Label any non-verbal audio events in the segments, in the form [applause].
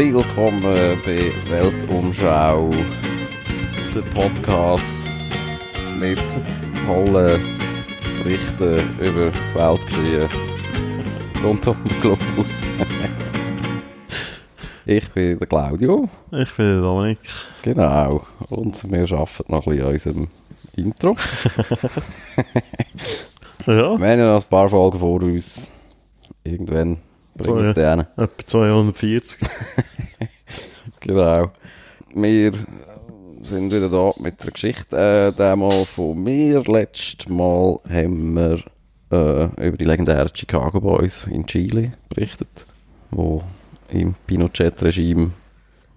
Willkommen bei Weltumschau, der Podcast mit tollen Berichten über das Weltgeschehen rund um den Globus. [laughs] ich bin der Claudio. Ich bin der Dominik. Genau. Und wir arbeiten noch ein bisschen an unserem Intro. [laughs] Ja, Wir haben ja noch ein paar Folgen vor uns. Irgendwann bringen wir es denen. etwa 240. Genau. Wir sind wieder da mit der Geschichte. Äh, Mal von mir. Letztes Mal haben wir äh, über die legendären Chicago Boys in Chile berichtet, wo im Pinochet-Regime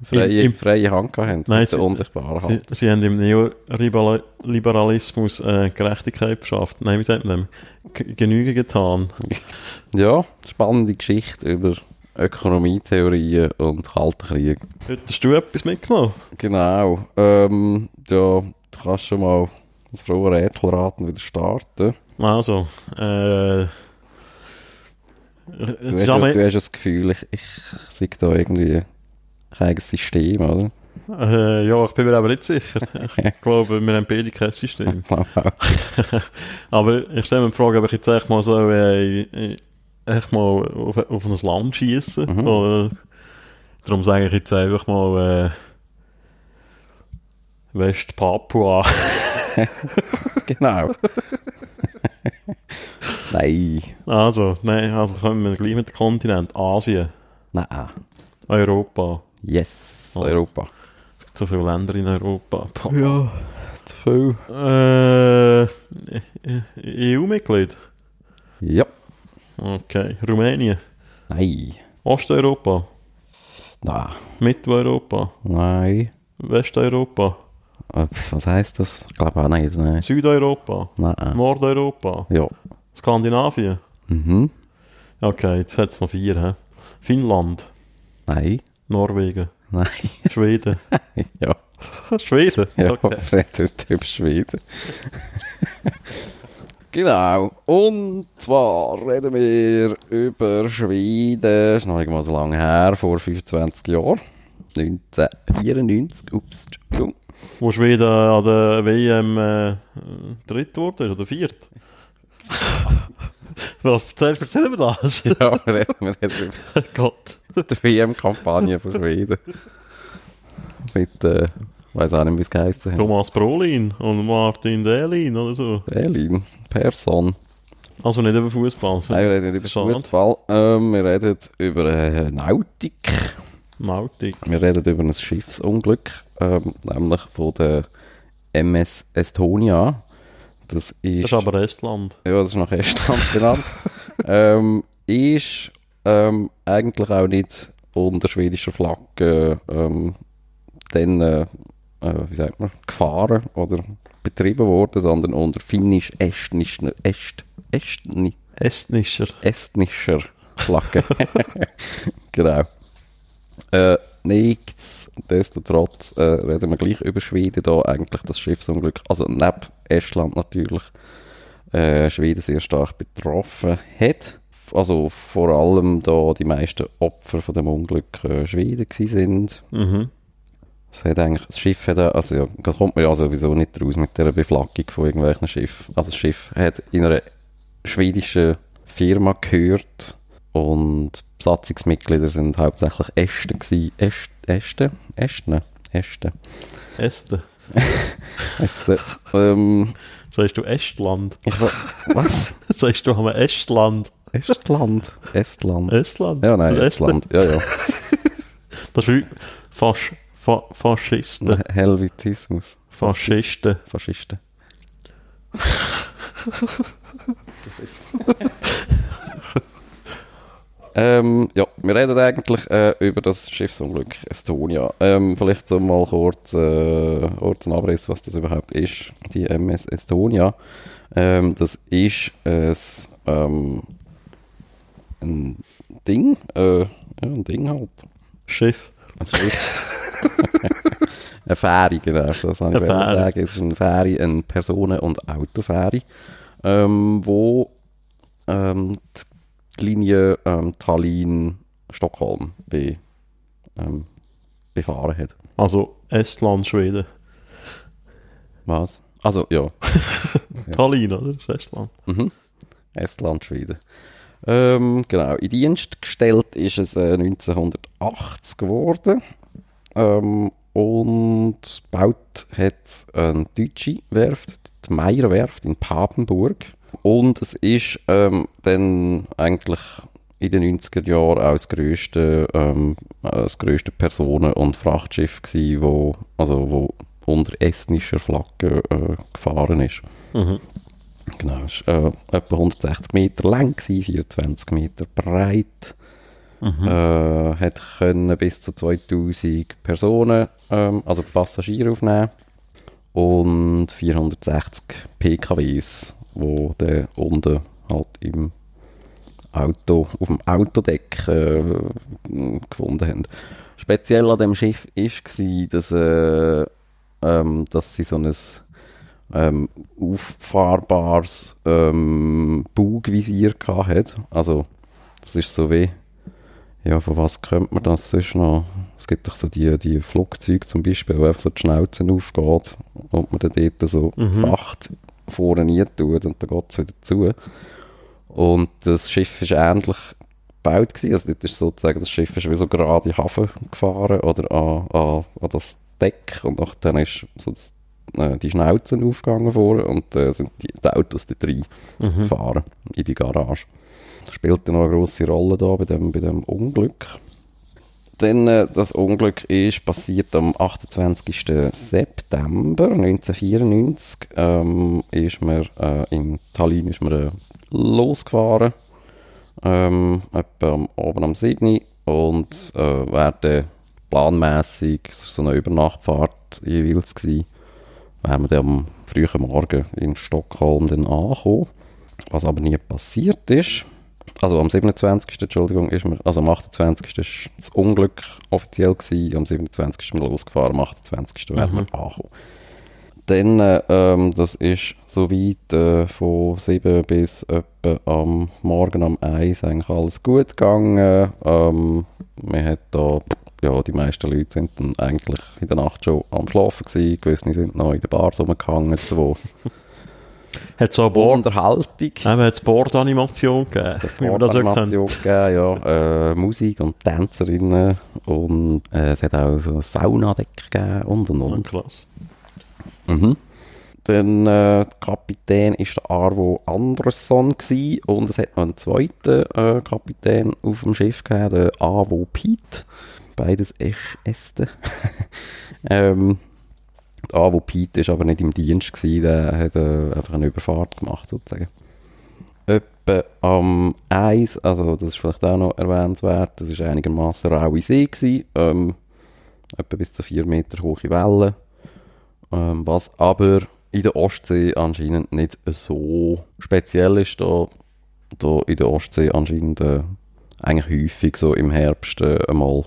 freie, Im- im- freie Hand gehabt haben. Nein, mit der sie- unsichtbaren Sie, Hand. sie haben im Neoliberalismus äh, Gerechtigkeit beschafft. Nein, wie sagt man dem? Genüge getan. [laughs] Ja, spannende Geschichte über Ökonomietheorien und Kalten Krieg. Heute hast du etwas mitgenommen? Genau. Ähm, ja, du kannst schon mal das frohe Rätselraten wieder starten. Also, äh... Du hast, ja, du hast das Gefühl, ich, ich sehe da irgendwie kein eigenes System, oder? äh, ja, ich bin mir aber nicht sicher. Ich [laughs] glaube, wir haben beide kein System. [laughs] [laughs] Aber ich stelle mir die Frage, ob ich jetzt echt mal so äh, äh, echt mal auf, auf ein Land schieße. Mhm. Oder darum sage ich jetzt einfach mal äh, West-Papua. genau. Nein. Also, nein, also kommen wir gleich mit dem Kontinent. Asien, Nein. Europa. Yes. Oh. Europa. Es gibt so viele Länder in Europa. Pah. Ja. Zu viel. Äh, EU-Mitglied. Ja. Okay. Rumänien. Nein. Osteuropa. Nein. Mitteleuropa. Nein. Westeuropa. Was heisst das? Ich glaube auch nicht. Nein. Südeuropa. Nein. Nordeuropa. Ja. Skandinavien. Mhm. Okay, jetzt hat es noch vier. He? Finnland. Nein. Norwegen. Nein. [laughs] Schweden. ja. Schweden? Ja, Okay. [laughs] heute über Schweden. genau. Und zwar reden wir über Schweden. Das ist noch nicht mal so lange her, vor 25 Jahren. 1994. Ups, Entschuldigung. Wo Schweden an der WM äh, dritt wurde oder viert? [laughs] Was erzählst du mir das? Ja, wir reden, wir reden Gott. [laughs] die WM-Kampagne von Schweden. Mit, äh, ich weiß auch nicht, wie es geheißen hat. Thomas Brolin und Martin Dahlin oder so. Berlin. Person. Also nicht über Fußball. Nein, wir reden nicht über. Fußball. Ähm, wir reden über äh, Nautik. Nautik. Wir reden über ein Schiffsunglück, ähm, nämlich von der MS Estonia. Das ist, Das ist aber Estland. ja, das ist nach Estland benannt. [laughs] ähm, ist ähm, eigentlich auch nicht unter schwedischer Flagge ähm, dann, äh, äh, wie sagt man, gefahren oder betrieben worden, sondern unter finnisch-estnischer Est, Estni, Estnischer. estnischer Flagge. [laughs] genau. Äh, Nichtsdestotrotz äh, reden wir gleich über Schweden da eigentlich das Schiffsunglück, also neben Estland natürlich, äh, Schweden sehr stark betroffen hat. Also vor allem da die meisten Opfer von dem Unglück äh, Schweden sind. Mhm. Es hat eigentlich, das Schiff hat, also ja, da kommt man ja sowieso nicht raus mit der Beflaggung von irgendwelchen Schiffen. Also das Schiff hat in einer schwedischen Firma gehört und die Besatzungsmitglieder sind hauptsächlich Ästen gewesen. Äst, Ästen? Ästen? Ästen. Este. Ästen. [laughs] ähm, Sagst du Estland? ich wa- was? [laughs] Sagst du haben Estland? Estland? Estland. Estland? Ja, nein. Estland. Ja, ja. [laughs] Das ist wie Fasch, Fa, Faschisten. Helvetismus. Faschisten. Faschisten. [laughs] ähm, ja, wir reden eigentlich äh, über das Schiffsunglück Estonia. Ähm, vielleicht so mal kurz, äh, kurz einen Abriss, was das überhaupt ist. Die MS Estonia. Ähm, das ist ein, ähm, ein Ding, äh, ja, ein Ding halt. Schiff. Ein Schiff. [laughs] eine Fähre, genau. Das habe ich sagen. Es ist eine Fähre, eine Personen- und Autofähre, ähm, wo ähm, die Linie ähm, Tallinn-Stockholm be ähm, befahren hat. Also Estland, Schweden. Was? Also, ja. [laughs] Tallinn, oder? Das ist Estland. Mhm. Estland, Schweden. Ähm, genau, in Dienst gestellt ist es äh, 1980 geworden. Ähm, und gebaut hat eine deutsche Werft, die Meyer Werft in Papenburg. Und es ist ähm, dann eigentlich in den 90er Jahren auch das grösste, ähm, das grösste Personen- und Frachtschiff gewesen, wo, also wo unter estnischer Flagge äh, gefahren ist. Mhm. Genau, es war äh, etwa 160 Meter lang, gewesen, 24 Meter breit. Mhm. Äh, hat können bis zu 2000 Personen, ähm, also Passagiere aufnehmen und 460 PKWs, wo der unten halt im Auto, auf dem Autodeck äh, gefunden haben. Speziell an dem Schiff war, dass, äh, ähm, dass sie so ein ähm, auffahrbares ähm, Bugvisier hatte. Also, das ist so wie, ja, von was könnte man das sonst noch? Es gibt doch so die, die Flugzeuge zum Beispiel, wo einfach so die Schnauze aufgeht und man dann dort so Mhm. Fracht vorne nie tut und dann geht es wieder zu. Und das Schiff ist ähnlich gebaut gewesen. Also dort ist sozusagen, das Schiff ist wie so gerade in den Hafen gefahren oder an, an, an das Deck und dann ist so das, äh, die Schnauze aufgegangen vor und äh, sind die, die Autos da drin Mhm. gefahren in die Garage. Das spielt noch eine grosse Rolle da bei dem, bei dem Unglück. Dann, äh, das Unglück ist passiert am 28. September 1994. Ähm, ist man, äh, in Tallinn ist man äh, losgefahren. Ähm, etwa am, oben am 7. Und äh, das war so eine Übernachtfahrt jeweils gewesen, wären wir dann am frühen Morgen in Stockholm dann angekommen. Was aber nie passiert ist. Also am 27. Entschuldigung, ist man, also am 28. ist das Unglück offiziell gewesen, am 27. ist man losgefahren, am 28. wären wir angekommen. Dann, äh, ähm, das ist soweit äh, von 7 bis etwa am Morgen um 1 eigentlich alles gut gegangen. Ähm, man hat da, ja, die meisten Leute sind dann eigentlich in der Nacht schon am Schlafen gewesen, gewisse sind noch in den Bars rumgehangen, wo Hat so [laughs] eine Board, Unterhaltung eben, hat es Board-Animation gegeben, wie man das auch kennt. Animation gegeben, ja. Äh, Musik und Tänzerinnen und äh, es hat auch so ein Saunadeck gegeben und und Ja, und. klasse. Mhm. Dann äh, der Kapitän ist der Arvo Andersson gsi und es hat noch einen zweiten äh, Kapitän auf dem Schiff gegeben, der Avo Piet. Beides Äste. [laughs] ähm, der Avo Piet ist aber nicht im Dienst gsi, der hat äh, einfach eine Überfahrt gemacht sozusagen. Etwa am Eis, also das ist vielleicht auch noch erwähnenswert, das ist einigermaßen raue See gsi, ähm, etwa bis zu 4 Meter hohe Wellen. Ähm, was aber in der Ostsee anscheinend nicht so speziell ist, da, da in der Ostsee anscheinend äh, eigentlich häufig so im Herbst äh, einmal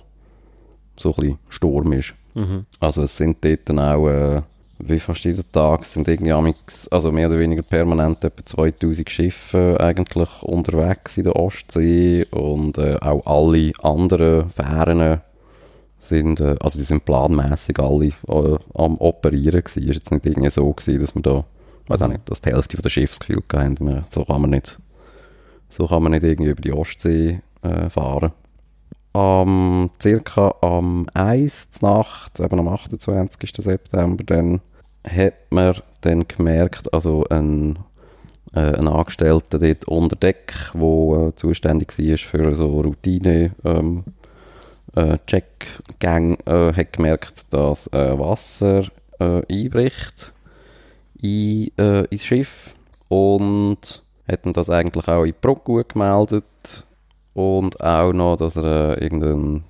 so ein bisschen Sturm ist. Mhm. Also es sind dort dann auch, äh, wie fast jeden Tag, sind irgendwie also mehr oder weniger permanent etwa 2000 Schiffe äh, eigentlich unterwegs in der Ostsee und äh, auch alle anderen Fähren sind, äh, also die sind planmäßig alle äh, am Operieren gewesen. Es ist jetzt nicht irgendwie so gewesen, dass man da, weiß auch nicht, dass die Hälfte der Schiffsgefühl haben. Man, so kann man nicht, so kann man nicht irgendwie über die Ostsee äh, fahren. Am, circa am 1. zur Nacht, eben am 28. September, dann hat man dann gemerkt, also ein, äh, ein Angestellter dort unter Deck, der äh, zuständig war für so Routine ähm, äh, Checkgang, äh, hat gemerkt, dass äh, Wasser äh, einbricht in, äh, ins Schiff und hat dann das eigentlich auch in die Brücke gemeldet und auch noch, dass er äh, irgendein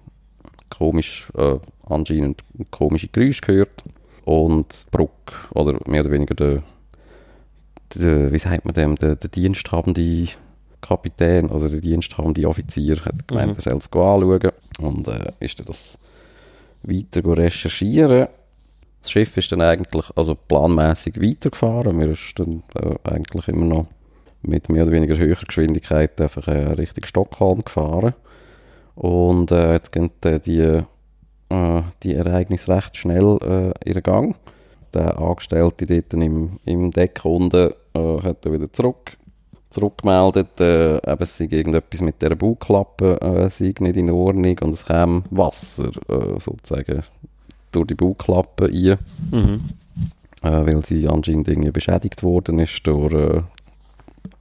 komisch, äh, anscheinend komische Geräusch gehört und Brücke, oder mehr oder weniger der, der wie sagt man dem, der, der diensthabende Kapitän oder der diensthabende Offizier hat gemeint, Mhm. er soll es anschauen und äh, ist dann das weiter recherchieren. Das Schiff ist dann eigentlich also planmäßig weitergefahren. Wir ist dann äh, eigentlich immer noch mit mehr oder weniger höherer Geschwindigkeit einfach äh, Richtung Stockholm gefahren. Und äh, jetzt gehen äh, die äh, die Ereignisse recht schnell äh, ihren Gang. Der Angestellte dort im, im Deck unten äh, hat er wieder zurück, zurückgemeldet, eben, es sei irgendetwas mit der Bauklappe äh, sei nicht in Ordnung und es käme Wasser sozusagen durch die Bauklappe rein, Mhm. äh, weil sie anscheinend irgendwie beschädigt worden ist durch, äh,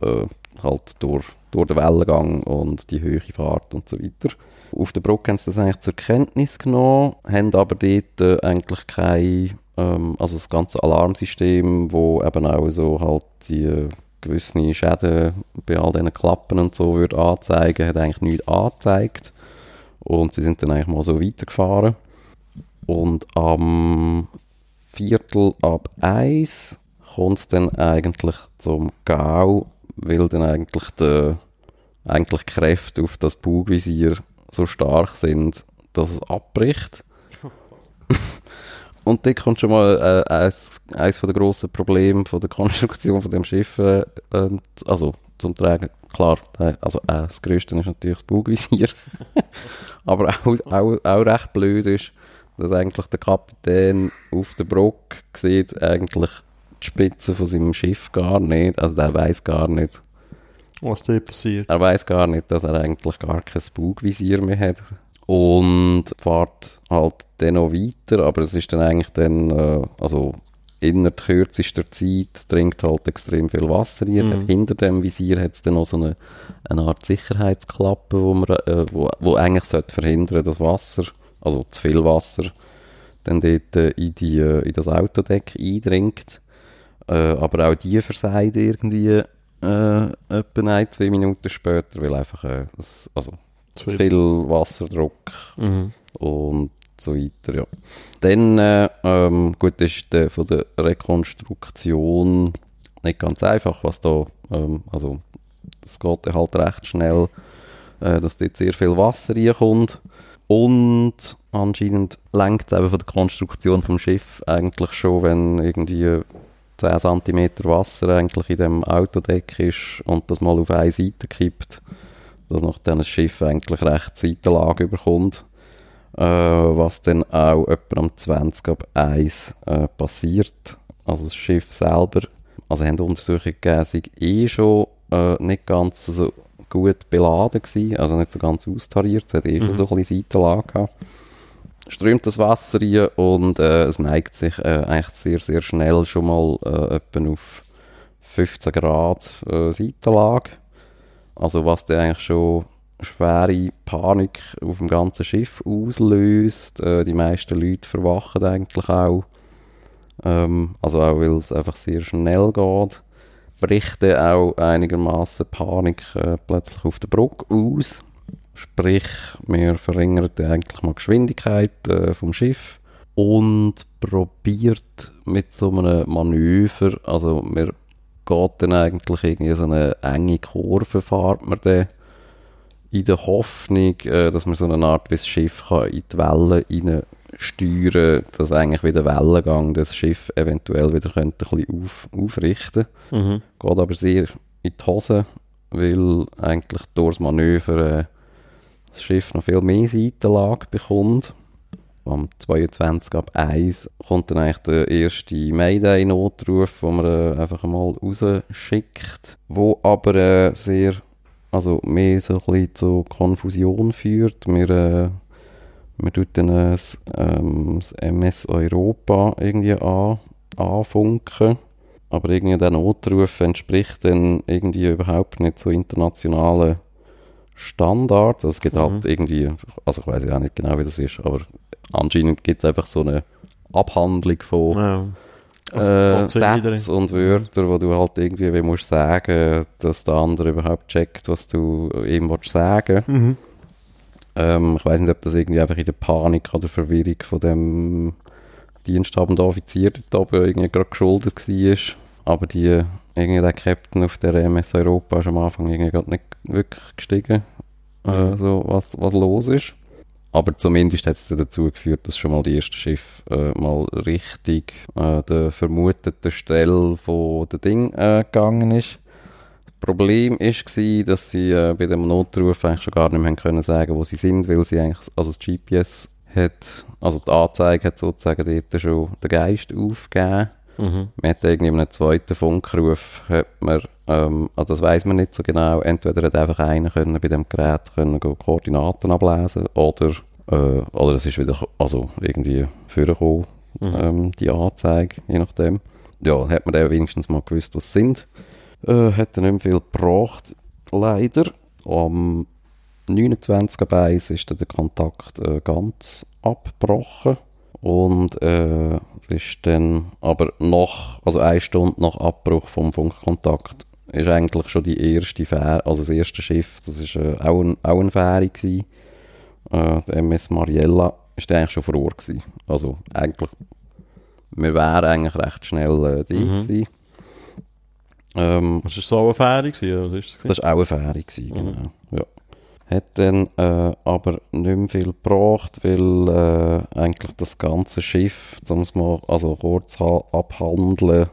äh, halt durch, durch den Wellengang und die hohe Fahrt und so weiter. Auf der Brücke haben sie das eigentlich zur Kenntnis genommen, haben aber dort äh, eigentlich kein, ähm, also das ganze Alarmsystem, wo eben auch so halt die äh, gewisse Schäden bei all diesen Klappen und so würde anzeigen, hat eigentlich nichts angezeigt. Und sie sind dann eigentlich mal so weitergefahren. Und am Viertel ab eins kommt es dann eigentlich zum Gau, weil dann eigentlich die eigentlich die Kräfte auf das Bugvisier so stark sind, dass es abbricht. [laughs] Und da kommt schon mal äh, eins, eins der grossen Probleme von der Konstruktion von dem Schiff, äh, ähm, also zum Tragen. Klar, äh, also äh, das Größte ist natürlich das Bugvisier. [laughs] Aber auch, auch, auch recht blöd ist, dass eigentlich der Kapitän auf der Brücke sieht eigentlich die Spitze von seinem Schiff gar nicht. Also der weiß gar nicht, Was da passiert. er weiß gar nicht, dass er eigentlich gar kein Bugvisier mehr hat. Und fährt halt dann noch weiter, aber es ist dann eigentlich dann, äh, also innerhalb kürzester Zeit dringt halt extrem viel Wasser rein. Mhm. Hinter dem Visier hat es dann noch so eine, eine Art Sicherheitsklappe, wo, man, äh, wo, wo eigentlich sollte verhindern, dass Wasser, also zu viel Wasser, dann dort äh, in, die, äh, in das Autodeck eindringt. Äh, aber auch die versagt irgendwie äh, etwa ein, zwei Minuten später, weil einfach äh, das, also, zu viel Wasserdruck Mhm. und so weiter, ja. Dann, äh, ähm, gut, ist der, von der Rekonstruktion nicht ganz einfach, was da, ähm, also es geht halt recht schnell, äh, dass dort sehr viel Wasser reinkommt und anscheinend lenkt es eben von der Konstruktion vom Schiff eigentlich schon, wenn irgendwie 10 cm Wasser eigentlich in dem Autodeck ist und das mal auf eine Seite kippt, dass nachdem das Schiff eigentlich recht Seitenlage überkommt. Äh, was dann auch etwa am 20 ab 1 äh, passiert. Also das Schiff selber, also haben Untersuchungen gegeben, eh schon äh, nicht ganz so gut beladen gewesen, also nicht so ganz austariert, es hat eh schon Mhm. so ein bisschen Seitenlage gehabt. Strömt das Wasser rein und äh, es neigt sich äh, eigentlich sehr, sehr schnell schon mal äh, etwa auf 15 Grad äh, Seitenlage. Also was dann eigentlich schon schwere Panik auf dem ganzen Schiff auslöst. Äh, die meisten Leute verwachen eigentlich auch. Ähm, also auch, weil es einfach sehr schnell geht. Bricht dann auch einigermaßen Panik äh, plötzlich auf der Brücke aus. Sprich, wir verringern eigentlich mal die Geschwindigkeit äh, vom Schiff und probiert mit so einem Manöver, also wir geht dann eigentlich irgendwie so eine enge Kurve, fahrt man dann in der Hoffnung, äh, dass man so eine Art wie das Schiff kann in die Wellen rein steuern, dass eigentlich wieder Wellengang das Schiff eventuell wieder könnte ein bisschen auf, aufrichten Mhm. Geht aber sehr in die Hose, weil eigentlich durch das Manöver äh, das Schiff noch viel mehr Seitenlage bekommt. Am 22 ab 1 kommt dann eigentlich der erste Mayday-Notruf, den man äh, einfach mal rausschickt, wo aber äh, sehr, also mehr so ein bisschen zu Konfusion führt. Wir, äh, wir tun dann das, ähm, das MS Europa irgendwie an, anfunken. Aber irgendwie der Notruf entspricht dann irgendwie überhaupt nicht so internationalen Standards. Also es gibt Mhm. halt irgendwie, also ich weiß ja auch nicht genau, wie das ist, aber anscheinend gibt es einfach so eine Abhandlung von Ja. Also, äh, geht so jeder Sätzen und Wörter, wo du halt irgendwie wie musst sagen, dass der andere überhaupt checkt, was du ihm willst sagen. Mhm. Ähm, ich weiß nicht, ob das irgendwie einfach in der Panik oder Verwirrung von dem diensthabenden Offizier dort oben irgendwie gerade geschuldet war. Aber die, irgendwie der Captain auf der MS Europa ist am Anfang irgendwie gerade nicht wirklich gestiegen, äh, Mhm. so was, was los ist. Aber zumindest hat es dazu geführt, dass schon mal die erste Schiff äh, mal richtig äh, der vermuteten Stelle von der Ding äh, gegangen ist. Das Problem war, dass sie äh, bei dem Notruf eigentlich schon gar nicht mehr können sagen, wo sie sind, weil sie eigentlich, also das GPS hat, also die Anzeige hat sozusagen dort schon den Geist aufgegeben. Mhm. Man hat irgendwie in einem zweiten Funkruf, hat man, ähm, also das weiß man nicht so genau, entweder hat einfach einer können bei dem Gerät können go Koordinaten ablesen oder, äh, oder es ist wieder, also irgendwie vorgekommen, Mhm. ähm, die Anzeige, je nachdem. Ja, hat man dann wenigstens mal gewusst, was es sind. Äh, hat dann nicht mehr viel gebracht, leider. Am 29. Beis ist dann der Kontakt äh, ganz abgebrochen. Und äh, es ist dann aber noch, also eine Stunde nach Abbruch vom Funkkontakt, ist eigentlich schon die erste Fähre, also das erste Schiff, das ist äh, auch, ein, auch eine Fähre gewesen. Äh, der MS Mariella ist eigentlich schon vor Ort gewesen. Also eigentlich, wir wären eigentlich recht schnell äh, drin Mhm. gewesen. Ähm, Das war so eine Fähre, gewesen, oder? Ist das war auch eine Fähre, gewesen, genau. Ja. Hat dann äh, aber nicht mehr viel gebracht, weil äh, eigentlich das ganze Schiff, um es mal also kurz ha- abhandeln,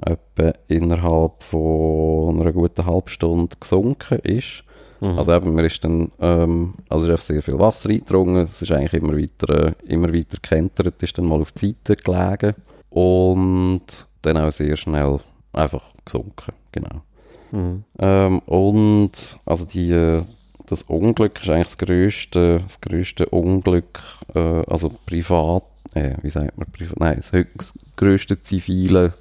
etwa innerhalb von einer guten halben Stunde gesunken ist. Mhm. Also eben, mir ist dann, ähm, also ist sehr viel Wasser eingedrungen, es ist eigentlich immer weiter, äh, immer weiter gekentert, ist dann mal auf die Seite gelegen und dann auch sehr schnell einfach gesunken, genau. Mhm. Ähm, und also die, äh, das Unglück ist eigentlich das grösste, das grösste Unglück, äh, also privat, äh, wie sagt man, privat, nein, das, das grösste zivile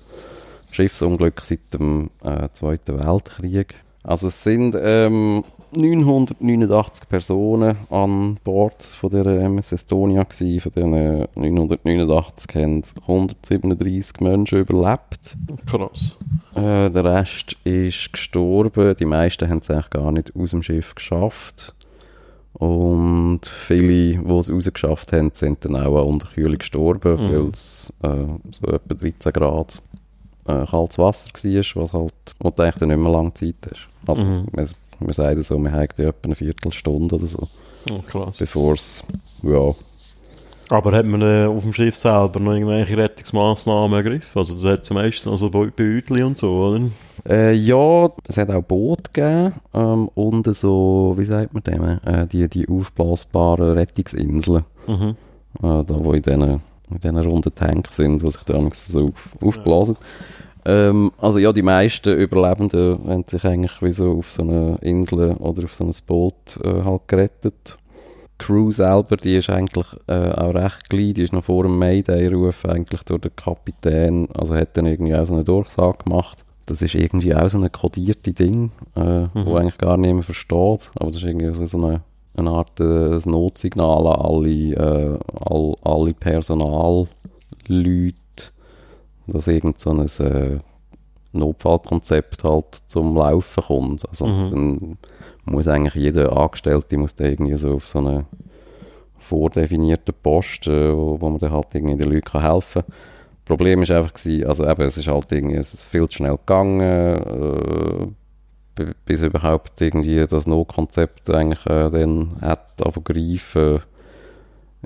Schiffsunglück seit dem äh, Zweiten Weltkrieg. Also es sind ähm, 989 Personen an Bord von der MS Estonia gewesen. Von diesen 989 haben 137 Menschen überlebt. Krass. Äh, der Rest ist gestorben. Die meisten haben es eigentlich gar nicht aus dem Schiff geschafft. Und viele, die es rausgeschafft haben, sind dann auch an Unterkühlung gestorben, Mhm. weil es äh, so etwa 13 Grad äh, kaltes Wasser war, was halt, wo du eigentlich nicht mehr lange Zeit hast. Also, Mhm. wir, wir sagen so, wir haben etwa eine Viertelstunde oder so, Oh, bevor es, ja, Aber hat man äh, auf dem Schiff selber noch irgendwelche Rettungsmaßnahmen ergriffen? Also da hat es meistens noch so Beu- Beutel und so, oder? Äh, ja, es hat auch Boote gegeben ähm, und so, wie sagt man dem, äh, die, die aufblasbaren Rettungsinseln, Mhm. äh, da wo in diesen, in diesen runden Tanks sind, die sich dann so auf, aufblasen. Ähm, also ja, die meisten Überlebenden haben sich eigentlich wie so auf so eine Insel oder auf so ein Boot äh, halt gerettet. Die Crew selber, die ist eigentlich äh, auch recht klein, die ist noch vor dem Mayday-Ruf eigentlich durch den Kapitän, also hat dann irgendwie auch so eine Durchsage gemacht. Das ist irgendwie auch so eine kodierte Ding, äh, wo eigentlich gar niemand versteht, aber das ist irgendwie so, so eine, eine Art äh, ein Notsignal an alle, äh, all, alle Personalleute, dass irgend so ein äh, Notfallkonzept halt zum Laufen kommt. Also Mhm. dann muss eigentlich jeder Angestellte muss dann irgendwie so auf so einen vordefinierten Posten, wo, wo man dann halt irgendwie den Leuten kann helfen kann. Problem ist einfach gewesen, also eben, es ist halt irgendwie, es ist viel zu schnell gegangen, äh, bis überhaupt irgendwie das Notkonzept eigentlich äh, dann hat greifen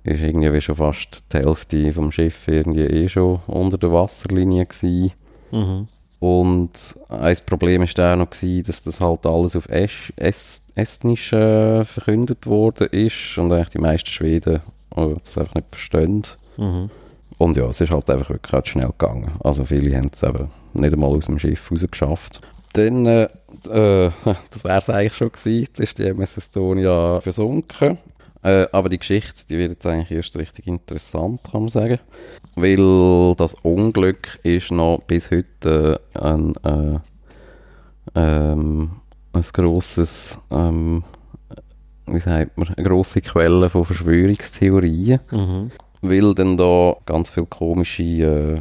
ist irgendwie wie schon fast die Hälfte vom Schiff irgendwie eh schon unter der Wasserlinie gewesen. Mhm. Und ein Problem ist auch noch gewesen, dass das halt alles auf Esch, es, Estnisch äh, verkündet worden ist und eigentlich die meisten Schweden äh, das einfach nicht verstehen. Mhm. Und ja, es ist halt einfach wirklich halt schnell gegangen. Also viele haben es eben nicht einmal aus dem Schiff rausgeschafft. Dann, äh, äh, [laughs] das wäre es eigentlich schon gewesen, jetzt ist die MS Estonia versunken. Äh, aber die Geschichte, die wird jetzt eigentlich erst richtig interessant, kann man sagen. Weil das Unglück ist noch bis heute äh, ein, äh, ähm, ein grosses, ähm, wie sagt man, eine grosse Quelle von Verschwörungstheorien Mhm. weil dann da ganz viele komische äh,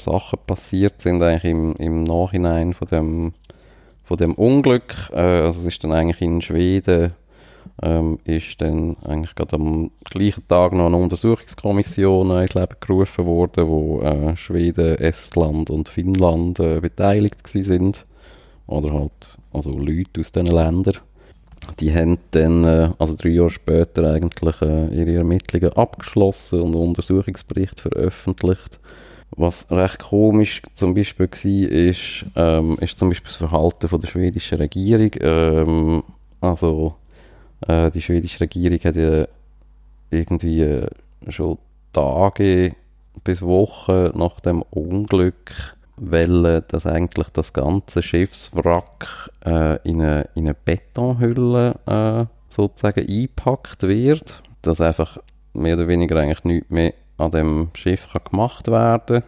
Sachen passiert sind eigentlich im, im Nachhinein von dem, von dem Unglück. Äh, also es ist dann eigentlich in Schweden ähm, ist dann eigentlich gerade am gleichen Tag noch eine Untersuchungskommission äh, ins Leben gerufen worden, wo äh, Schweden, Estland und Finnland äh, beteiligt sind. Oder halt also Leute aus diesen Ländern. Die haben dann, äh, also drei Jahre später, eigentlich äh, ihre Ermittlungen abgeschlossen und einen Untersuchungsbericht veröffentlicht. Was recht komisch zum Beispiel war, ist, ähm, ist zum Beispiel das Verhalten von der schwedischen Regierung. Ähm, also, äh, die schwedische Regierung hat ja irgendwie äh, schon Tage bis Wochen nach dem Unglück wollen, dass eigentlich das ganze Schiffswrack äh, in, eine, in eine Betonhülle äh, sozusagen eingepackt wird, dass einfach mehr oder weniger eigentlich nichts mehr an dem Schiff kann gemacht werden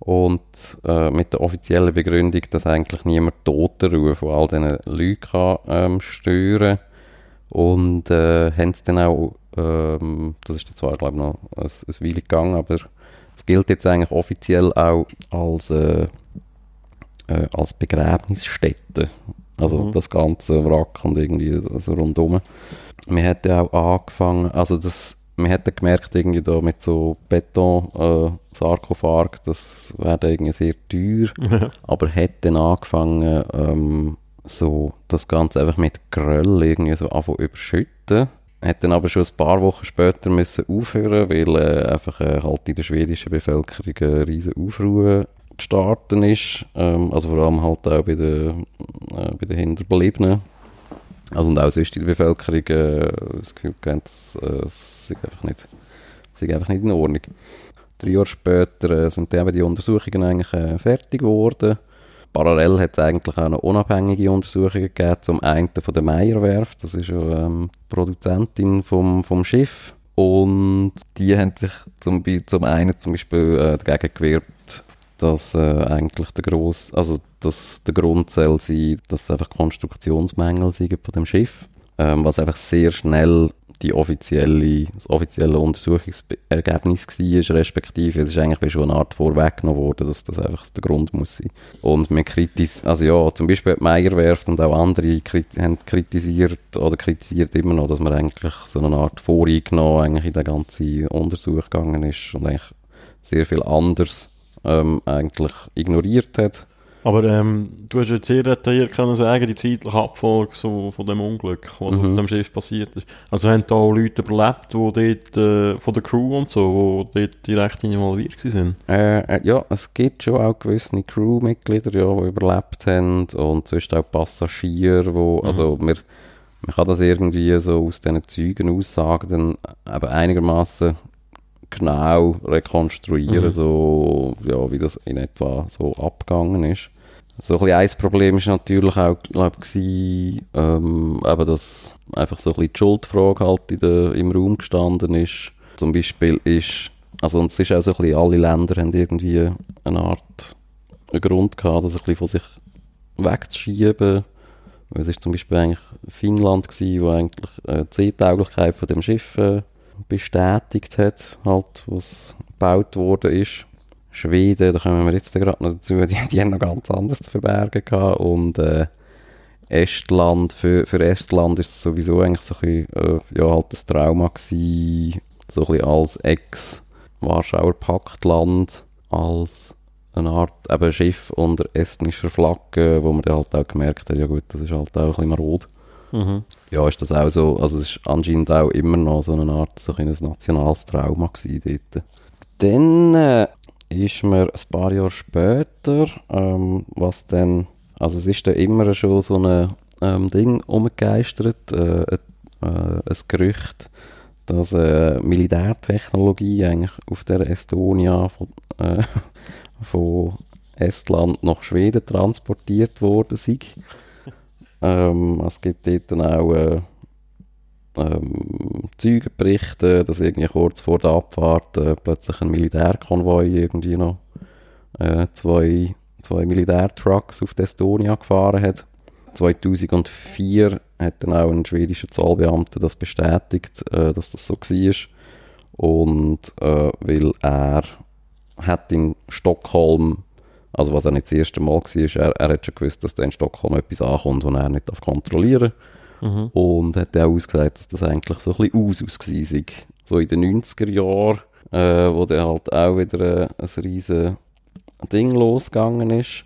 und äh, mit der offiziellen Begründung, dass eigentlich niemand Totenruhe von all diesen Leuten kann, ähm, stören und äh, haben es dann auch, ähm, das ist zwar glaube ich noch ein, ein Weile gegangen, aber es gilt jetzt eigentlich offiziell auch als, äh, äh, als Begräbnisstätte. Also mhm. das ganze Wrack und irgendwie also rundum. Wir hätten auch angefangen, also das, wir hätten gemerkt, irgendwie da mit so Beton, äh, Sarkophag, das wäre irgendwie sehr teuer, [laughs] aber hätten angefangen, ähm, so das Ganze einfach mit Gröll irgendwie so anfangen überschütten hat dann aber schon ein paar Wochen später müssen aufhören, weil äh, einfach äh, halt in der schwedischen Bevölkerung eine riesen Aufruhr gestartet ist. Ähm, also vor allem halt auch bei den, äh, bei den Hinterbliebenen. Also und auch sonst in der Bevölkerung äh, das Gefühl es äh, sei einfach nicht, sei einfach nicht in Ordnung. Drei Jahre später äh, sind eben die Untersuchungen eigentlich äh, fertig geworden. Parallel hat es eigentlich auch noch unabhängige Untersuchungen gegeben, zum einen von der Meierwerft, das ist ja ähm, die Produzentin vom, vom Schiff. Und die haben sich zum, zum einen zum Beispiel äh, dagegen gewehrt, dass äh, eigentlich der gross, also dass der Grund soll dass es einfach Konstruktionsmängel sind von dem Schiff, ähm, was einfach sehr schnell die offizielle, das offizielle Untersuchungsergebnis war, respektive es ist eigentlich wie schon eine Art vorweggenommen worden, dass das einfach der Grund muss sein. Und man kritis also ja, zum Beispiel die Meyerwerft und auch andere krit haben kritisiert oder kritisiert immer noch, dass man eigentlich so eine Art voreingenommen eigentlich in den ganzen Untersuch gegangen ist und eigentlich sehr viel anders ähm, eigentlich ignoriert hat. Aber ähm, du hast jetzt sehr detailliert können sagen, die zeitliche Abfolge so von dem Unglück, was mhm. auf dem Schiff passiert ist. Also haben da auch Leute überlebt, die dort, äh, von der Crew und so, die dort direkt involviert waren? Äh, äh, ja, es gibt schon auch gewisse Crewmitglieder, ja, die überlebt haben und sonst auch Passagiere, wo, mhm. also wir, man kann das irgendwie so aus diesen Zeugen Aussagen dann aber einigermaßen genau rekonstruieren, mhm. so, ja, wie das in etwa so abgegangen ist. So ein, ein Problem ist natürlich auch, glaube ich, ähm, eben, dass einfach so ein bisschen die Schuldfrage halt in der, im Raum gestanden ist. Zum Beispiel ist, also und es ist auch so ein bisschen, alle Länder haben irgendwie eine Art einen Grund gehabt, das ein bisschen von sich wegzuschieben. Es ist zum Beispiel eigentlich Finnland gewesen, wo eigentlich äh, die Seetauglichkeit von dem Schiff äh, bestätigt hat, halt, was gebaut worden ist. Schweden, da kommen wir jetzt gerade noch dazu, [laughs] die, die haben noch ganz anders zu verbergen gehabt und äh, Estland, für, für Estland ist es sowieso eigentlich so ein bisschen, äh, ja, halt ein Trauma gewesen, so ein bisschen als Ex-Warschauer Paktland, als eine Art eben Schiff unter estnischer Flagge, wo man dann halt auch gemerkt hat, ja gut, das ist halt auch ein bisschen marod. Mhm. Ja, ist das auch so, also es ist anscheinend auch immer noch so eine Art, so ein nationales Trauma gewesen dort. Dann äh, ist mir ein paar Jahre später, ähm, was dann, also es ist dann immer schon so ein ähm, Ding umgegeistert, äh, äh, ein Gerücht, dass äh, Militärtechnologie eigentlich auf der Estonia von, äh, [laughs] von Estland nach Schweden transportiert worden sei. Ähm, es gibt dort dann auch äh, ähm, Zeugenberichte, dass irgendwie kurz vor der Abfahrt äh, plötzlich ein Militärkonvoi irgendwie noch äh, zwei, zwei Militärtrucks auf Estonia gefahren hat. 2004 hat dann auch ein schwedischer Zollbeamter das bestätigt, äh, dass das so war. Und äh, weil er hat in Stockholm also was auch nicht das erste Mal war, er, er hat schon gewusst, dass da in Stockholm etwas ankommt, was er nicht kontrollieren darf. Mhm. Und hat auch ausgesagt, dass das eigentlich so ein bisschen aus war. So in den 90er Jahren, äh, wo dann halt auch wieder äh, ein riesen Ding losgegangen ist.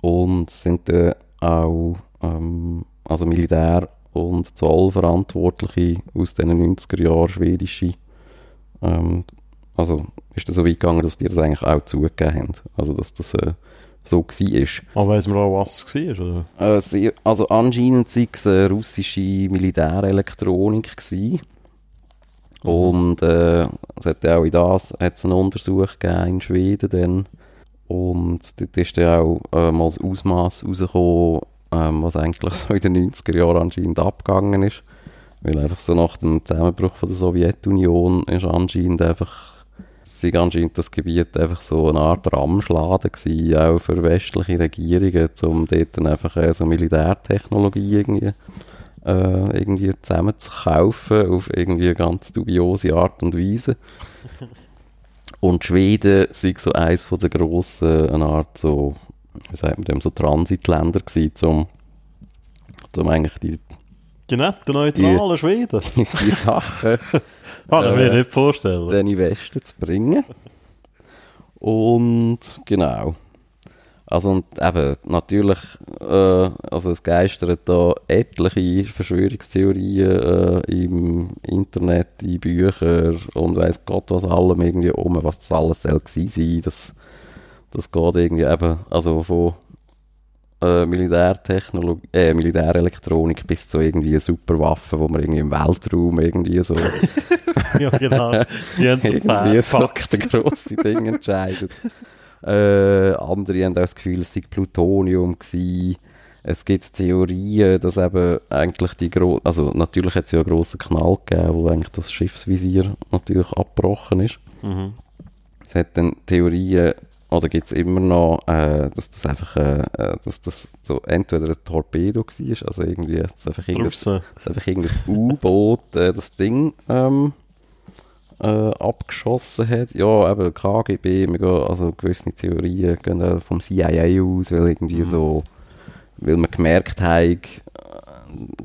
Und sind dann auch ähm, also Militär- und Zollverantwortliche aus den 90er Jahren schwedische ähm, also ist das so weit gegangen, dass die das eigentlich auch zugegeben haben. Also dass das äh, so war. Aber weiss man auch, was es war? Äh, also anscheinend war es eine russische Militärelektronik. Gewesen. Und äh, es hat auch in das hat's einen Untersuch gegeben in Schweden dann. Und dort ist dann auch äh, mal das Ausmaß rausgekommen, ähm, was eigentlich [laughs] so in den 90er Jahren anscheinend abgegangen ist. Weil einfach so nach dem Zusammenbruch von der Sowjetunion ist anscheinend einfach sei anscheinend das Gebiet einfach so eine Art Ramschladen gewesen, auch für westliche Regierungen, um dort dann einfach äh, so Militärtechnologie irgendwie, äh, irgendwie zusammen auf irgendwie eine ganz dubiose Art und Weise. Und Schweden sei so eins von der grossen, eine Art so, wie sagt man dem, so Transitländer gewesen, um, um eigentlich die Genau, der neutrale Schweden. die, [laughs] die Sachen [laughs] Kann ich mir Äh, nicht vorstellen. dann in den Westen zu bringen. Und genau. Also und eben, natürlich, äh, also es geistern da etliche Verschwörungstheorien äh, im Internet, in Büchern und weiss Gott was allem irgendwie um, was das alles soll gewesen sein. Das, das geht irgendwie eben, also von äh, Militärtechnologie, äh, Militärelektronik bis zu irgendwie Superwaffen, wo man irgendwie im Weltraum irgendwie so [laughs] ja, genau. Die haben [laughs] irgendwie so grosse Ding entscheidet. [laughs] Äh, andere haben auch das Gefühl, es sei Plutonium gewesen. Es gibt Theorien, dass eben eigentlich die gro also natürlich hat es ja einen grossen Knall gegeben, wo eigentlich das Schiffsvisier natürlich abgebrochen ist. Mhm. Es hat dann Theorien, oder gibt es immer noch, äh, dass das einfach, äh, äh, dass das so entweder ein Torpedo war, also irgendwie, dass einfach irgendein einfach irgendein U-Boot äh, das Ding ähm, äh, abgeschossen hat. Ja, eben KGB, wir gehen, also gewisse Theorien gehen vom CIA aus, weil irgendwie so, weil man gemerkt hat, äh,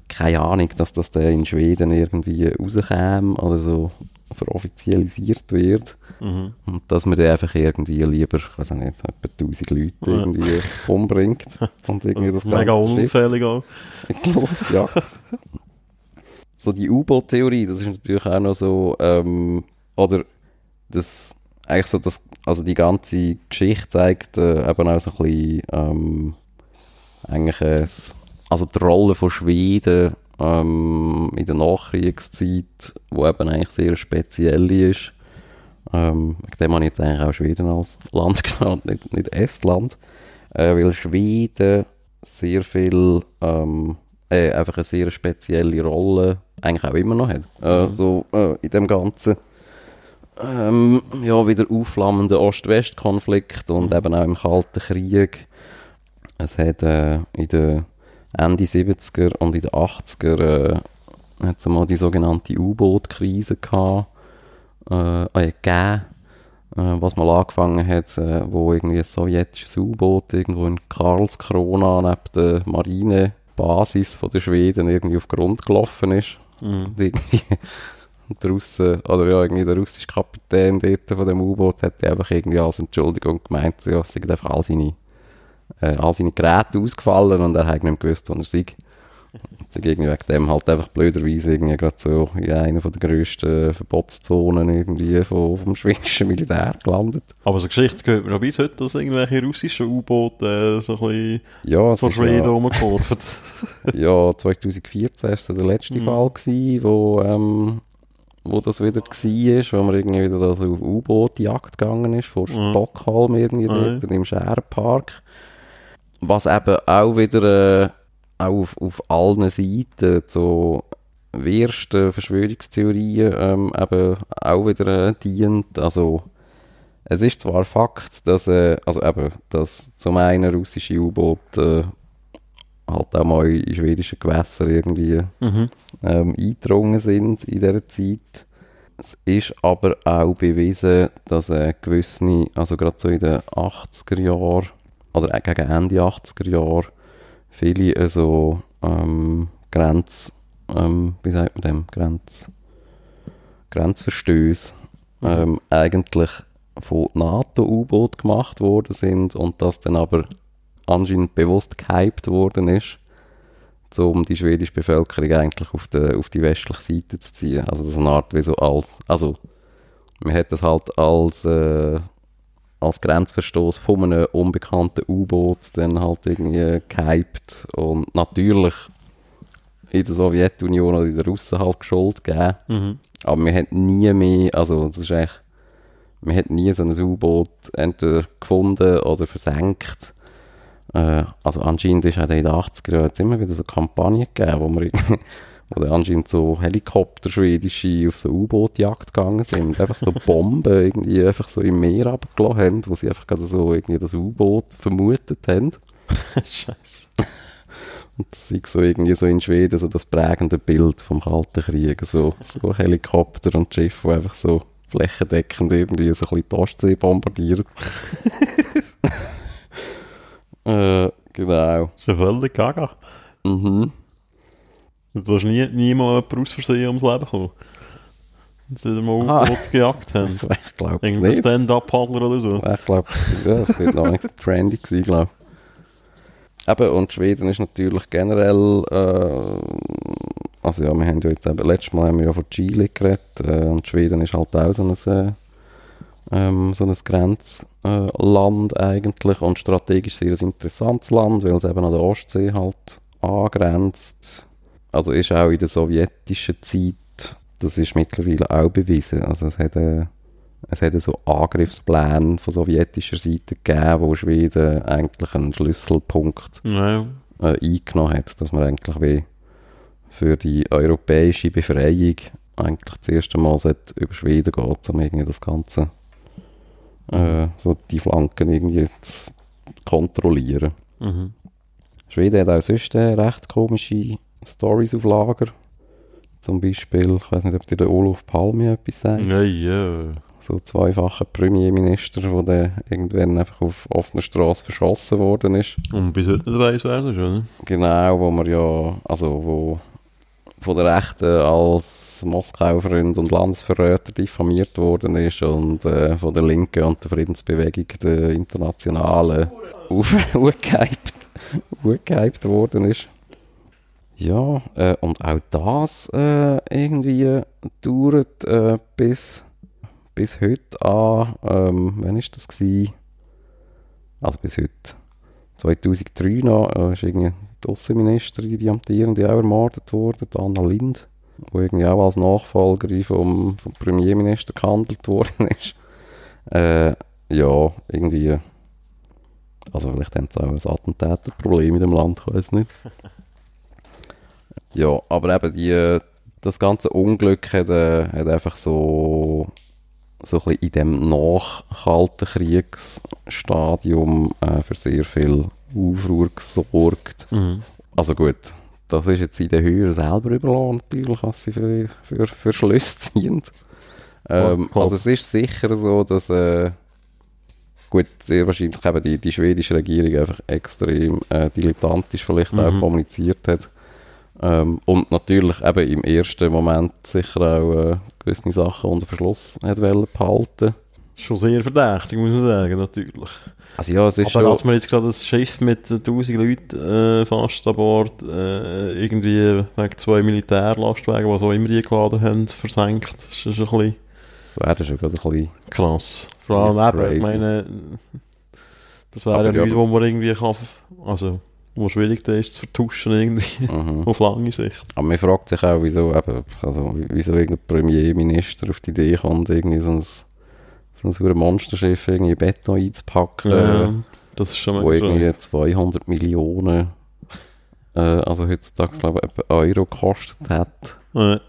keine Ahnung, dass das dann in Schweden irgendwie rauskäme oder so veroffizialisiert wird. Mhm. Und dass man dann einfach irgendwie lieber, ich weiß nicht, etwa 1000 Leute Ja. irgendwie umbringt und irgendwie [laughs] das Mega unauffällig auch. jagt. so die U-Boot-Theorie, das ist natürlich auch noch so, ähm, oder das, eigentlich so das, also die ganze Geschichte zeigt äh, eben auch so ein bisschen, ähm, eigentlich es, also die Rolle von Schweden ähm, in der Nachkriegszeit, wo eben eigentlich sehr speziell ist. Ähm, wegen dem habe ich jetzt eigentlich auch Schweden als Land [laughs] genannt, nicht, nicht Estland. Äh, weil Schweden sehr viel, ähm, äh, einfach eine sehr spezielle Rolle eigentlich auch immer noch hat. Äh, Mhm. So äh, in dem ganzen ähm, ja, wieder aufflammenden Ost-West-Konflikt und Mhm. eben auch im Kalten Krieg. Es hat äh, in den Ende 70er und in den 80er äh, hat es mal die sogenannte U-Boot-Krise gehabt, äh, äh, gegeben, äh, was mal angefangen hat, äh, wo irgendwie ein sowjetisches U-Boot irgendwo in Karlskrona neben der Marinebasis von der Schweden irgendwie auf Grund gelaufen ist. Mhm. Und [laughs] der Russe, oder ja, irgendwie der russische Kapitän dort von dem U-Boot hat einfach irgendwie als Entschuldigung gemeint, ja, es sind einfach all seine, äh, all seine Geräte ausgefallen und er hat nicht gewusst, wo er sei. Und sind irgendwie wegen dem halt einfach blöderweise irgendwie gerade so in einer von der grössten Verbotszonen irgendwie vom, vom schwedischen Militär gelandet. Aber so Geschichte gehört mir noch bis heute, dass irgendwelche russischen U-Boote äh, so ein bisschen Ja, von Schweden [laughs] ja, rumgekurven. ja, 2014 war so der letzte Mhm. Fall, gewesen, wo, ähm, wo das wieder war, wo man irgendwie wieder so auf U-Boot-Jagd gegangen ist, vor Mhm. Stockholm irgendwie Mhm. dort, im Scherpark. Was eben auch wieder äh, auch auf, auf allen Seiten so wirsten Verschwörungstheorien ähm, eben auch wieder äh, dient. Also es ist zwar Fakt, dass, äh, also eben, dass zum einen russische U-Boote äh, halt auch mal in schwedischen Gewässer irgendwie mhm. ähm, eingedrungen sind in dieser Zeit. Es ist aber auch bewiesen, dass äh, gewisse, also gerade so in den 80er Jahren oder gegen Ende 80er Jahre, viele äh, so ähm, Grenz, ähm, wie sagt man dem, Grenz, Grenzverstöße Mhm. ähm, eigentlich von NATO-U-Boot gemacht worden sind und das dann aber anscheinend bewusst gehypt worden ist, um die schwedische Bevölkerung eigentlich auf die, auf die westliche Seite zu ziehen. Also das ist eine Art wie so als, also man hat das halt als, äh, als Grenzverstoß von einem unbekannten U-Boot dann halt irgendwie gehypt und natürlich in der Sowjetunion oder in der Russen halt Schuld gegeben. Mhm. Aber wir haben nie mehr, also das ist eigentlich, wir haben nie so ein U-Boot entweder gefunden oder versenkt. Äh, also anscheinend ist auch in den 80er Jahren immer wieder so Kampagnen gegeben, wo wir [laughs] dann anscheinend so Helikopter schwedische auf so U-Boot-Jagd gegangen sind und einfach so Bomben irgendwie einfach so im Meer abgelassen haben, wo sie einfach gerade so irgendwie das U-Boot vermutet haben. [laughs] Scheiße. Und das ist so irgendwie so in Schweden so das prägende Bild vom Kalten Krieg. So, so Helikopter und Schiffe, die einfach so flächendeckend irgendwie so ein bisschen die Ostsee bombardieren. [laughs] [laughs] äh, genau. Das ist ja völlig gaga. Mhm. Da ist nie, niemand aus Versehen ums Leben gekommen. Dass sie mal Ah. Gejagt haben. [laughs] Ich glaube Irgendein nicht. Stand-Up-Paddler oder so. Ich glaube, ja, das wird noch nicht trendy gewesen, glaube ich. Eben, und Schweden ist natürlich generell, äh, also ja, wir haben ja jetzt eben, letztes Mal haben wir ja von Chile geredet, äh, und Schweden ist halt auch so ein, äh, ähm, so ein Grenzland eigentlich und strategisch sehr ein interessantes Land, weil es eben an der Ostsee halt angrenzt. Also ist auch in der sowjetischen Zeit, das ist mittlerweile auch bewiesen, also es hat, äh, es hat so Angriffspläne von sowjetischer Seite gegeben, wo Schweden eigentlich einen Schlüsselpunkt Ja, äh, eingenommen hat, dass man eigentlich wie für die europäische Befreiung eigentlich das erste Mal über Schweden geht, um irgendwie das Ganze äh, so die Flanken irgendwie zu kontrollieren. mhm. Schweden hat auch sonst äh, recht komische Stories auf Lager. Zum Beispiel, ich weiß nicht, ob dir der Olaf Palme etwas sagt. ja, ja. So zweifacher Premierminister, der dann irgendwann einfach auf offener Straße verschossen worden ist. Und bis heute nicht weiss, wer das ist, oder? Genau, wo man ja, also wo von der Rechten als Moskau-Freund und Landesverräter diffamiert worden ist und äh, von der Linken und der Friedensbewegung der Internationalen auf- [laughs] aufgehypt aufgehypt worden ist. Ja, äh, und auch das äh, irgendwie dauert äh, bis, bis heute an. Ähm, wann ist das gewesen? Also bis heute. 2003 noch äh, ist irgendwie die Außenministerin, die amtierende, auch ermordet worden, Anna Lind, die irgendwie auch als Nachfolgerin vom, vom Premierminister gehandelt worden [laughs] ist. Äh, ja, irgendwie, also vielleicht haben sie auch ein Attentäterproblem in dem Land, ich weiß nicht. [laughs] ja, aber eben die, das ganze Unglück hat, äh, hat einfach so so ein bisschen in dem nachkalten Kriegsstadium äh, für sehr viel Aufruhr gesorgt. Mhm. Also gut, das ist jetzt in den Höheren selber überlassen, natürlich, was sie für, für, für Schlüsse ziehen. Ähm, klar. also es ist sicher so, dass äh, gut, sehr wahrscheinlich eben die, die schwedische Regierung einfach extrem äh, dilettantisch vielleicht auch Mhm. kommuniziert hat. Ähm, und natürlich eben im ersten Moment sicher auch äh, gewisse Sachen unter Verschluss hat behalten. Schon sehr verdächtig, muss man sagen, natürlich. Also ja, es ist Aber schon... als wir jetzt gerade ein Schiff mit äh, 1000 Leuten äh, fast an Bord äh, irgendwie wegen zwei Militärlastwagen, die so immer eingeladen haben, versenkt, das ist schon ein bisschen Das wäre schon gerade ein bisschen... krass. Vor allem eben, ich meine, das wäre ja nichts, wo man irgendwie kann, also wo schwierig das ist zu vertuschen irgendwie, Mhm. [laughs] auf lange Sicht. Aber man fragt sich auch, wieso, eben, also, wieso irgendein Premierminister auf die Idee kommt, irgendwie so ein, so ein Monsterschiff irgendwie in Beton einzupacken, Ja, das ist schon wo irgendwie 200 Millionen, äh, also heutzutage glaube ich etwa Euro gekostet hat. Ja.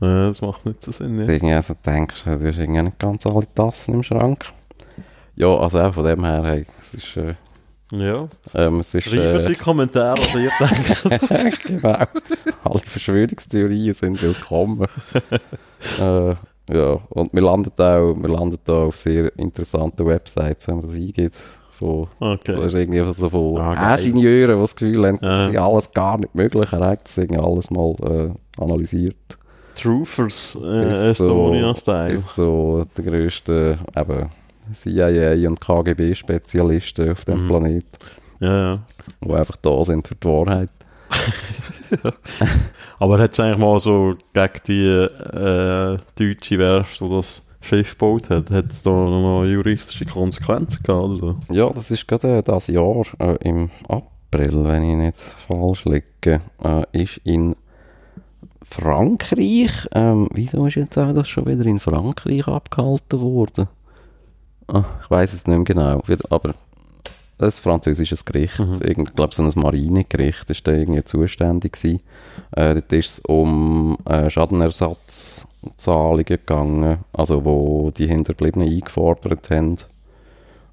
Ja, das macht nicht so Sinn. Ja. Irgendwie also denkst du, du hast irgendwie nicht ganz alle Tassen im Schrank. Ja, also auch von dem her, hey, es ist, äh, ja. ähm, es ist, Schreiben äh, Sie Kommentare, was ihr denkt. [laughs] genau. Alle Verschwörungstheorien sind willkommen. [laughs] äh, ja, und wir landen auch, wir landen da auf sehr interessanten Websites, wenn man das eingeht. Von, Okay. Das ist irgendwie so von Ah. Ingenieuren, die das Gefühl haben, Ja. das ist alles gar nicht möglich. Er hat das irgendwie alles mal äh, analysiert. Truthers äh, Ist so- Estonia-Style. Ist so der grösste eben, CIA und KGB-Spezialisten auf dem Mhm. Planet, Ja, ja. die einfach da sind für die Wahrheit. [laughs] Aber hat es eigentlich mal so gegen die äh, deutsche Werft, die das Schiff gebaut hat, hat es da noch juristische Konsequenzen gehabt oder? Ja, das ist gerade äh, das Jahr äh, im April, wenn ich nicht falsch liege, äh, ist in Frankreich. Ähm, wieso ist jetzt auch das schon wieder in Frankreich abgehalten worden? Ah, ich weiß es nicht mehr genau. Aber ein französisches Gericht. Irgend, ich glaube, so ein Marinegericht ist da irgendwie zuständig gewesen. Äh, dort ist es um äh, Schadenersatzzahlungen gegangen, also wo die Hinterbliebenen eingefordert haben,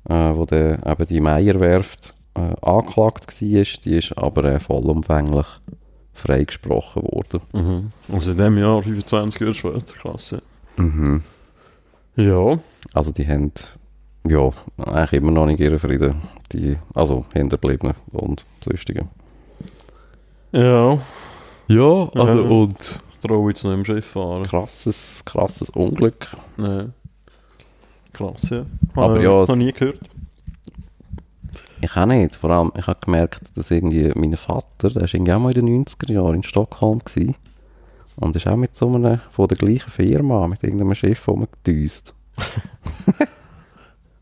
äh, wo der, eben die Meierwerft äh, angeklagt war. Die ist aber äh, vollumfänglich freigesprochen worden. Mhm. Also in dem Jahr 25 Jahre später, klasse. Mhm. Ja, Also die haben ja eigentlich immer noch nicht ihren Frieden. Die, also Hinterbliebenen und Sonstigen. ja. Ja, also und Traue jetzt nicht im Schiff fahren. krasses, krasses Unglück. Nee. Krass, ja. Aber Habe ja, ich noch nie gehört. Ich auch nicht. Vor allem, ich habe gemerkt, dass irgendwie mein Vater, der war irgendwie auch mal in den 90er Jahren in Stockholm gewesen, und ist auch mit so einem, von der gleichen Firma, mit irgendeinem Schiff rumgedüst. [laughs]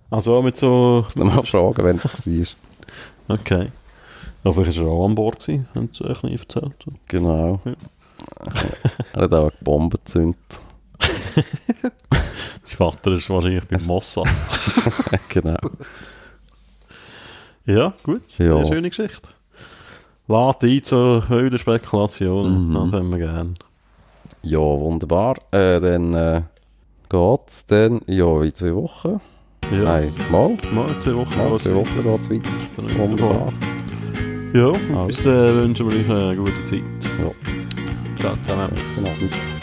Also auch mit so... Ich muss noch mal fragen, wenn es war. Okay. Ja, vielleicht war er auch an Bord gewesen, haben sie euch nie erzählt. Genau. Ja. [laughs] er hat auch eine Bombe gezündet. [laughs] Sein Vater ist wahrscheinlich beim Mossad. [laughs] genau. ja, gut. Ja. Sehr schöne Geschichte. Lad ein zu wilden Spekulationen. Mhm. Das haben wir gerne. Ja, wunderbar. Äh, dann äh, geht's dann, ja, in zwei Wochen. Ja, Nein, mal. mal zwei Wochen. Mal, zwei Wochen weiter. geht's weiter. Dann Wunderbar. Ja, Also. bis dann wünschen wir euch eine gute Zeit. Ja. Ciao zusammen. Guten Abend.